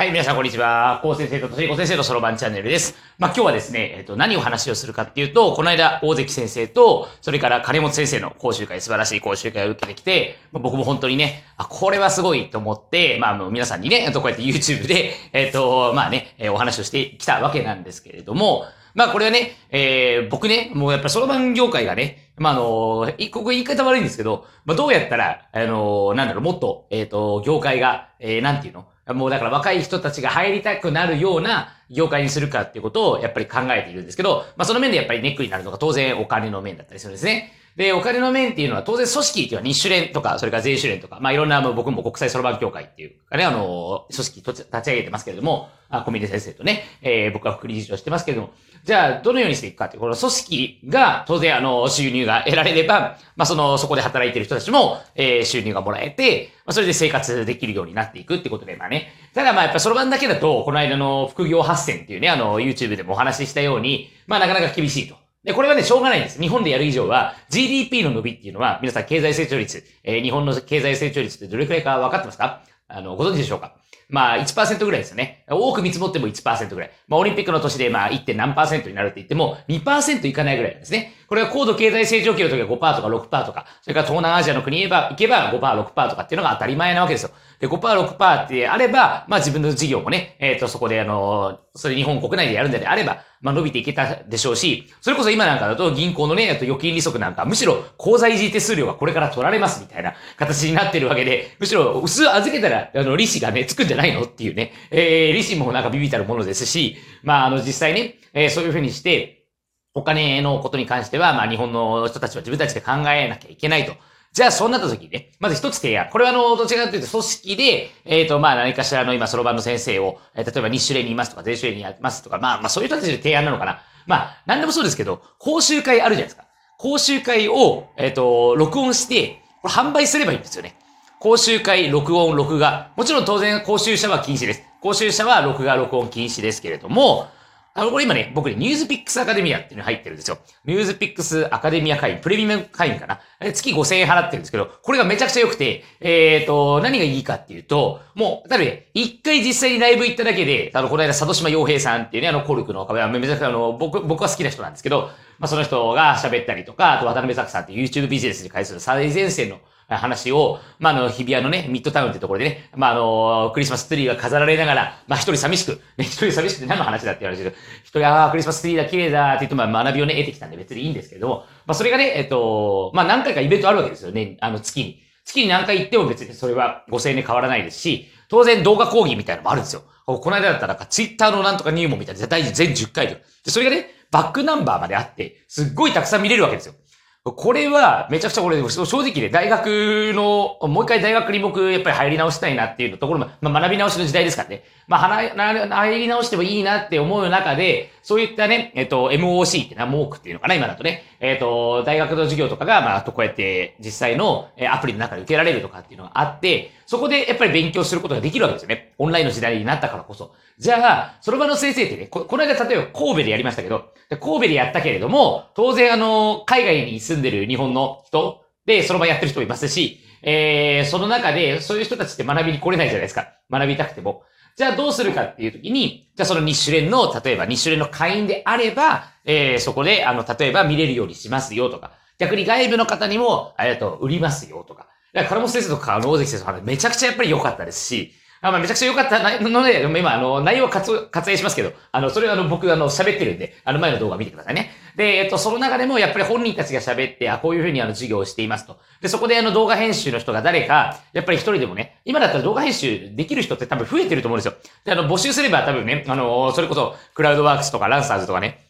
はい、皆さんこんにちは。高先生ととしこ先生のそろばんチャンネルです。まあ今日はですね、えっと、何を話をするかっていうと、この間、大関先生と、それから金本先生の講習会、素晴らしい講習会を受けてきて、まあ、僕も本当にね、あ、これはすごいと思って、まあもう皆さんにね、こうやって YouTube で、えっと、まあね、えお話をしてきたわけなんですけれども、まあこれはね、えー、僕ね、もうやっぱそろばん業界がね、まああの、いここ言い方悪いんですけど、まあどうやったら、あの、なんだろう、もっと、えっ、と、業界が、えー、なんていうの？もうだから若い人たちが入りたくなるような業界にするかっていうことをやっぱり考えているんですけど、まあその面でやっぱりネックになるのが当然お金の面だったりするんですね。で、お金の面っていうのは当然組織っていうのは日種連とか、それから税種連とか、まあいろんなもう僕も国際そろばん協会っていうかね、あの、組織立ち上げてますけれども、あ小峰先生とね、えー僕は副理事長してますけれども、じゃあどのようにしていくかっていう、この組織が当然あの、収入が得られれば、まあその、そこで働いてる人たちも、えー収入がもらえて、まあそれで生活できるようになっていくってことで、まあね。ただまあやっぱそろばんだけだと、この間の副業発展っていうね、あの、YouTube でもお話ししたように、まあなかなか厳しいと。で、これはね、しょうがないです。日本でやる以上は、GDP の伸びっていうのは、皆さん経済成長率、えー日本の経済成長率ってどれくらいか分かってますか？あの、ご存知でしょうか？まあ、1%ぐらいですよね。多く見積もっても1%ぐらい。まあ、オリンピックの年で、まあ、1. 何パーセントになるって言っても、2%いかないぐらいなんですね。これは高度経済成長期の時は5%とか6%とか、それから東南アジアの国へば行けば5%、6%とかっていうのが当たり前なわけですよ。で、5%、6%ってあれば、まあ自分の事業もね、えっ、と、そこであの、それ日本国内でやるんであれば、まあ伸びていけたでしょうし、それこそ今なんかだと銀行のね、あと預金利息なんか、むしろ口座維持手数料がこれから取られますみたいな形になってるわけで、むしろ薄預けたら、あの、利子がね、つくんじゃないの？っていうね、えー、利子もなんかビビたるものですし、まああの、実際ね、えーそういうふうにして、お金のことに関しては、まあ日本の人たちは自分たちで考えなきゃいけないと。じゃあ、そうなった時にね、まず一つ提案。これはあの、どちらかというと組織で、えっ、と、まあ何かしらの今、そろばんの先生を、えー例えば日種連にいますとか、税種連にいますとか、まあまあそういう人たちで提案なのかな。まあ、なんでもそうですけど、講習会あるじゃないですか。講習会を、えっ、と、録音して、これ販売すればいいんですよね。講習会、録音、録画。もちろん当然講習者は禁止です。講習者は録画、録音禁止ですけれども、あの、これ今ね、僕ね、ニュースピックスアカデミアっていうの入ってるんですよ。ニュースピックスアカデミア会員、プレミアム会員かな。月5000円払ってるんですけど、これがめちゃくちゃ良くて、えっ、と、何がいいかっていうと、もう、ただね、一回実際にライブ行っただけで、あの、この間、佐渡島洋平さんっていうね、あの、コルクの壁は、めちゃくちゃあの、僕、僕は好きな人なんですけど、まあ、その人が喋ったりとか、あと渡辺作さんっていう YouTube ビジネスに関する最前線の話を、まあ、あの、日比谷のね、ミッドタウンってところでね、まあ、あの、クリスマスツリーが飾られながら、まあ、一人寂しく、ね、一人寂しくて何の話だって言われる。一人、ああ、クリスマスツリーだ、綺麗だって言って、まあ、学びをね、得てきたんで別にいいんですけども、まあ、それがね、えっと、まあ、何回かイベントあるわけですよね、あの、月に。月に何回行っても別にそれは5000円で変わらないですし、当然動画講義みたいなのもあるんですよ。この間だったらなんかツイッターのなんとか入門みたいな、第全10回で。で、それがね、バックナンバーまであって、すっごいたくさん見れるわけですよ。これは、めちゃくちゃこれ、正直ね、大学の、もう一回大学に僕、やっぱり入り直したいなっていうところも、まあ学び直しの時代ですからね。まあ、入り直してもいいなって思う中で、そういったね、えっと、MOC ってな、モークっていうのかな、今だとね。えっと、大学の授業とかが、まあ、とこうやって実際のアプリの中で受けられるとかっていうのがあって、そこでやっぱり勉強することができるわけですよね。オンラインの時代になったからこそ。じゃあ、その場の先生ってね、ここの間例えば神戸でやりましたけど、神戸でやったけれども、当然あの、海外に住んでる日本の人で、その場やってる人もいますし、えー、その中で、そういう人たちって学びに来れないじゃないですか。学びたくても。じゃあどうするかっていう時に、じゃあその日種連の、例えば日種連の会員であれば、えー、そこで、あの、例えば見れるようにしますよとか、逆に外部の方にも、ありがとう、売りますよとか。だから、金本先生とか、あの、大関先生の話、めちゃくちゃやっぱり良かったですし、あまあ、めちゃくちゃ良かったので、今、あの、内容は割愛しますけど、あの、それはあの、僕、あの、喋ってるんで、あの、前の動画見てくださいね。で、えっと、その中でも、やっぱり本人たちが喋って、あ、こういうふうにあの、授業をしていますと。で、そこであの、動画編集の人が誰か、やっぱり一人でもね、今だったら動画編集できる人って多分増えてると思うんですよ。で、あの、募集すれば多分ね、あの、それこそ、クラウドワークスとかランサーズとかね、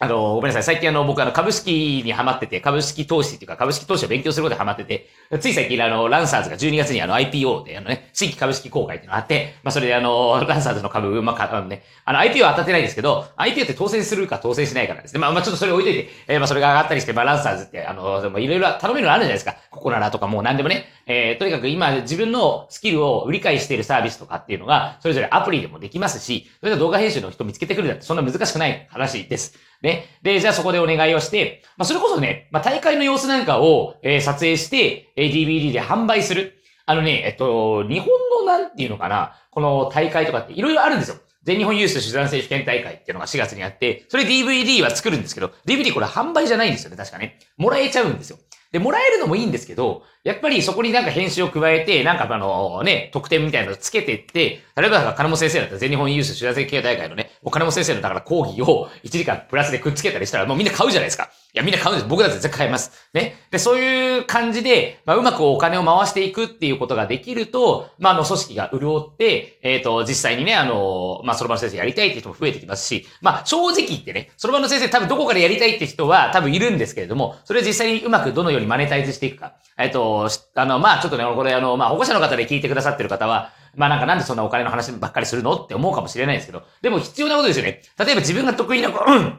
あの、ごめんなさい。最近あの、僕あの、株式にハマってて、株式投資っていうか、株式投資を勉強することにハマってて、つい最近あの、ランサーズが12月にあの、IPO であのね、新規株式公開っていうのがあって、まあ、それであの、ランサーズの株、まあ、あのね、あの、IPO は当たってないんですけど、IPO って当選するか当選しないかなんですね。まあ、まあ、ちょっとそれ置いといて、えーまあ、それが上がったりして、まあ、ランサーズって、あの、いろいろ頼めるのあるじゃないですか。ココナラとかもう何でもね。えー、とにかく今、自分のスキルを理解しているサービスとかっていうのが、それぞれアプリでもできますし、それで動画編集の人見つけてくるなんて、そんな難しくない話です。ね。で、じゃあそこでお願いをして、まあ、それこそね、まあ、大会の様子なんかを、えー撮影して、え DVD で販売する。あのね、えっと、日本のなんていうのかな、この大会とかっていろいろあるんですよ。全日本ユース手段選手権大会っていうのが4月にあって、それ DVD は作るんですけど、DVD これ販売じゃないんですよね、確かね。もらえちゃうんですよ。で、もらえるのもいいんですけど、やっぱりそこになんか編集を加えて、なんかあのね、特典みたいなのをつけてって、例えば金本先生だったら全日本ユース手段選手権大会のね、お金本先生のだから講義を1時間プラスでくっつけたりしたらもうみんな買うじゃないですか。いや、みんな買うんです。僕だって絶対買います。ね。で、そういう感じで、まあ、うまくお金を回していくっていうことができると、まあ、あの、組織が潤って、えっ、ー、と、実際にね、あの、まあ、そろばの先生やりたいって人も増えてきますし、まあ、正直言ってね、そろばの先生多分どこからやりたいって人は多分いるんですけれども、それを実際にうまくどのようにマネタイズしていくか。えっ、と、あの、まあ、ちょっとね、これあの、まあ、保護者の方で聞いてくださってる方は、まあなんかなんでそんなお金の話ばっかりするのって思うかもしれないですけど、でも必要なことですよね。例えば自分が得意な、うん、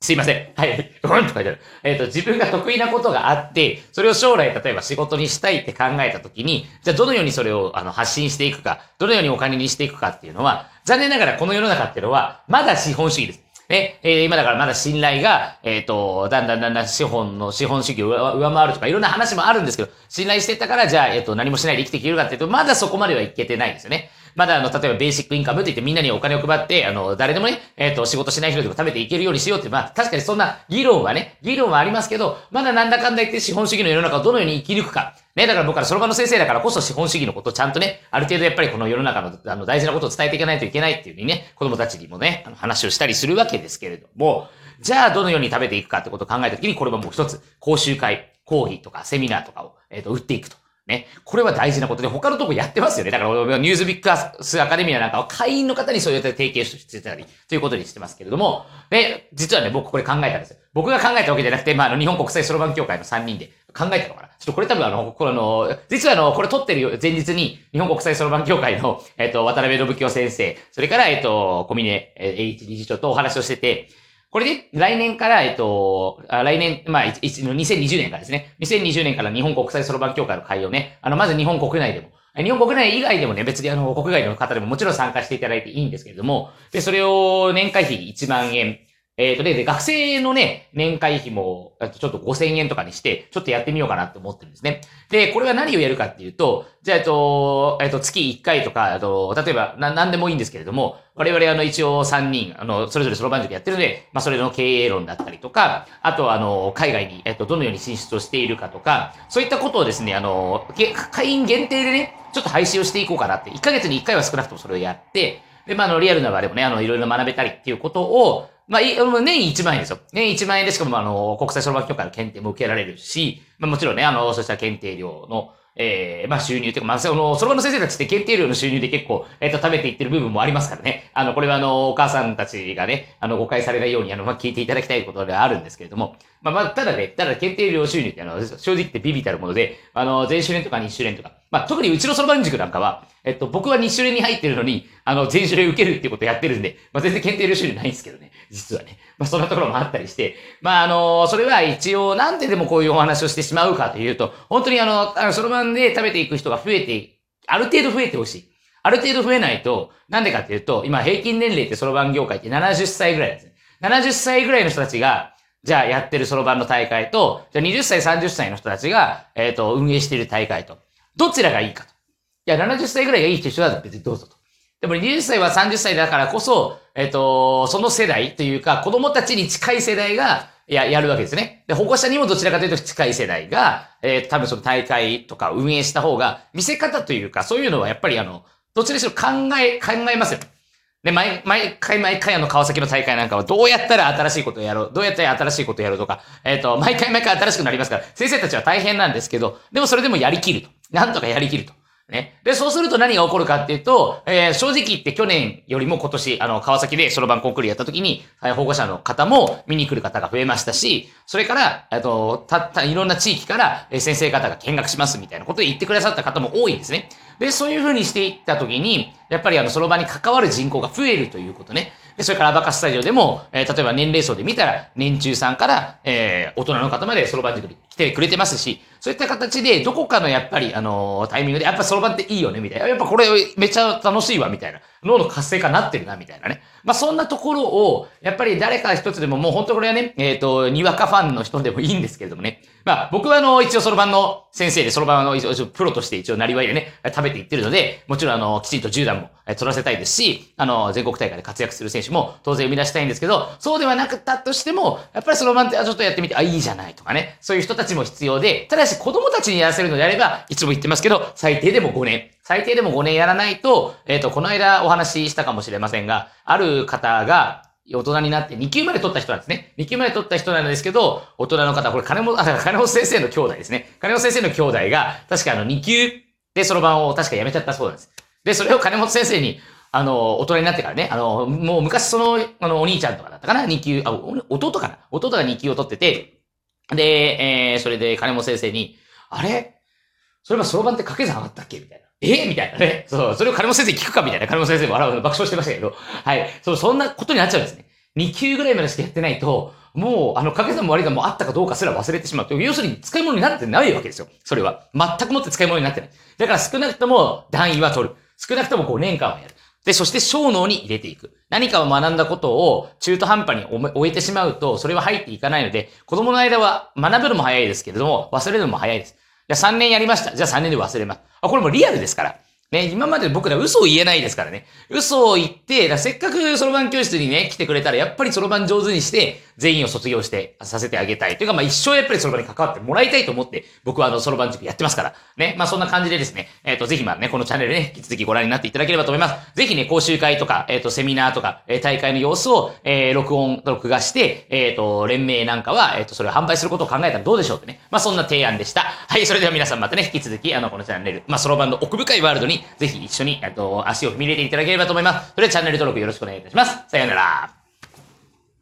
すいません。はい。うんと書いてある。えっ、ー、と、自分が得意なことがあって、それを将来、例えば仕事にしたいって考えたときに、じゃあどのようにそれをあの発信していくか、どのようにお金にしていくかっていうのは、残念ながらこの世の中っていうのは、まだ資本主義です。ね、えー、今だからまだ信頼が、えっ、ー、と、だんだんだんだん資本の、資本主義を上回るとか、いろんな話もあるんですけど、信頼してたから、じゃあ、えっ、ー、と、何もしないで生きていけるかっていうと、まだそこまではいけてないんですよね。まだあの、例えばベーシックインカムって言ってみんなにお金を配って、あの、誰でもね、えっ、ー、と、仕事しない人でも食べていけるようにしようって、まあ、確かにそんな議論はね、議論はありますけど、まだなんだかんだ言って資本主義の世の中をどのように生き抜くか。ね、だから僕はその場の先生だからこそ資本主義のことをちゃんとね、ある程度やっぱりこの世の中のあの大事なことを伝えていかないといけないっていうふうにね、子供たちにもね、あの話をしたりするわけですけれども、じゃあどのように食べていくかってことを考えたときに、これはもう一つ、講習会、講義とかセミナーとかを、えっ、ー、と、売っていくと。ね。これは大事なことで、他のとこやってますよね。だから、ニュースビックスアカデミアなんかは会員の方にそうやって提携してたり、ということにしてますけれども、で、実はね、僕これ考えたんですよ。僕が考えたわけじゃなくて、まあ、あの、日本国際そろばん協会の3人で考えたのかな。ちょっとこれ多分あの、この、実はあの、これ撮ってる前日に、日本国際そろばん協会の、えっ、と、渡辺信京先生、それから、えっ、と、小峰、えー、H 理事長とお話をしてて、これで、来年から、えっと、来年、まあ、2020年からですね。2020年から日本国際そろばん協会の会をね、あの、まず日本国内でも、日本国内以外でもね、別にあの、国外の方でももちろん参加していただいていいんですけれども、で、それを年会費1万円、えっ、ー、と、で、学生のね、年会費も、ちょっと5000円とかにして、ちょっとやってみようかなと思ってるんですね。で、これは何をやるかっていうと、じゃあ、えっと、えっと、月1回とか、あと、例えば、な、なんでもいいんですけれども、我々あの、一応3人、あの、それぞれそろばん塾やってるので、まあ、それの経営論だったりとか、あと、あの、海外に、えっと、どのように進出をしているかとか、そういったことをですね、あの、会員限定でね、ちょっと配信をしていこうかなって、1ヶ月に1回は少なくともそれをやって、で、まあ、あの、リアルな場でもね、あの、いろいろ学べたりっていうことを、まあ、年1万円ですよ。年1万円でしかも、あの、国際そろばん協会の検定も受けられるし、まあ、もちろんね、あの、そうした検定料の、ええー、まあ収入というか、まあ、その、そろばんの先生たちって検定料の収入で結構、えっ、ー、と、食べていってる部分もありますからね。あの、これはあの、お母さんたちがね、あの、誤解されないように、あの、まあ、聞いていただきたいことではあるんですけれども、まあ、まあ、ただね、ただ検定料収入ってあの、正直言ってビビたるもので、あの、前週年とか2週年とか、まあ、特にうちのそろばん塾なんかは、えっと、僕は2週年に入ってるのに、あの、前週年受けるっていうことをやってるんで、まあ、全然検定料収入ないんですけどね。実はね。まあ、そんなところもあったりして、まあ、あの、それは一応、なんででもこういうお話をしてしまうかというと、本当にあの、あの、そろばんで食べていく人が増えて、ある程度増えてほしい。ある程度増えないと、なんでかっていうと、今平均年齢ってそろばん業界って70歳ぐらいですね。70歳ぐらいの人たちが、じゃあやってるそろばんの大会と、じゃあ20歳、30歳の人たちが、えっ、ー、と、運営している大会と。どちらがいいかと。いや、70歳ぐらいがいいって人は別にどうぞと。でも20歳は30歳だからこそ、えっ、と、その世代というか、子供たちに近い世代が、や、やるわけですね。で、保護者にもどちらかというと近い世代が、えー、多分その大会とか運営した方が、見せ方というか、そういうのはやっぱりあの、どちらにしろ考え、考えますよ。で、毎、毎回毎回あの川崎の大会なんかはどうやったら新しいことをやろう、どうやったら新しいことをやろうとか、えっ、ー、と、毎回毎回新しくなりますから、先生たちは大変なんですけど、でもそれでもやりきると。なんとかやりきると。ね。で、そうすると何が起こるかっていうと、えー、正直言って去年よりも今年、あの、川崎でそろばんコンクールやった時に、保護者の方も見に来る方が増えましたし、それから、えっと、たった、いろんな地域から、え先生方が見学しますみたいなことで言ってくださった方も多いんですね。で、そういうふうにしていったときに、やっぱりあの、その場に関わる人口が増えるということね。で、それからアバカスタジオでも、えー、例えば年齢層で見たら、年中さんから、えー、大人の方までそろばん塾に来てくれてますし、そういった形で、どこかのやっぱり、あのー、タイミングで、やっぱそろばんっていいよね、みたいな。やっぱこれめっちゃ楽しいわ、みたいな。脳の活性化になってるな、みたいなね。まあ、そんなところを、やっぱり誰か一つでも、もう本当これはね、えっ、ー、と、にわかファンの人でもいいんですけれどもね。まあ、僕はあの、一応そろばんの先生で、そろばんの一応プロとして一応なりわいでね、食べていってるので、もちろんあの、きちんと10段も取らせたいですし、あの、全国大会で活躍する選手も当然生み出したいんですけど、そうではなくったとしても、やっぱりそろばんって、あ、ちょっとやってみて、あ、いいじゃないとかね。そういう人たたちも必要で、ただし子供たちにやらせるのであれば、いつも言ってますけど、最低でも5年。最低でも5年やらないと、えっ、ー、と、この間お話ししたかもしれませんが、ある方が、大人になって2級まで取った人なんですね。2級まで取った人なんですけど、大人の方、これ金本、金本先生の兄弟ですね。金本先生の兄弟が、確かあの2級でそろばんを確かやめちゃったそうなんです。で、それを金本先生に、あの、大人になってからね、あの、もう昔その、あの、お兄ちゃんとかだったかな ?2 級、あ、弟かな？弟が2級を取ってて、で、えー、それで金本先生に、あれ？それはそろばんって掛け算あったっけ？みたいな。え？みたいなね。そう、それを金本先生に聞くか？みたいな。金本先生も笑う、爆笑してましたけど。はい。そう、そんなことになっちゃうんですね。2級ぐらいまでしかやってないと、もう、あの、掛け算も割り算もあったかどうかすら忘れてしまう。要するに使い物になってないわけですよ。それは。全くもって使い物になってない。だから少なくとも段位は取る。少なくとも5年間はやる。で、そして小脳に入れていく。何かを学んだことを中途半端に終えてしまうと、それは入っていかないので、子供の間は学ぶのも早いですけれども、忘れるのも早いです。じゃあ3年やりました。じゃあ3年で忘れます。あ、これもリアルですから。ね、今まで僕ら嘘を言えないですからね。嘘を言って、せっかくそろばん教室にね、来てくれたら、やっぱりそろばん上手にして、全員を卒業してさせてあげたい。というか、まあ一生やっぱりそろばんに関わってもらいたいと思って、僕はあの、そろばん塾やってますから。ね。まあそんな感じでですね、えっ、ー、と、ぜひまあね、このチャンネルね、引き続きご覧になっていただければと思います。ぜひね、講習会とか、えっ、ー、と、セミナーとか、えー、大会の様子を、えー、録音、録画して、えっ、と、連盟なんかは、えっ、と、それを販売することを考えたらどうでしょうってね。まあそんな提案でした。はい、それでは皆さんまたね、引き続き、あの、このチャンネル、まあそろばんの奥深いワールドに、ぜひ一緒に、えっと、足を踏み入れていただければと思います。それではチャンネル登録よろしくお願いいたします。さようなら。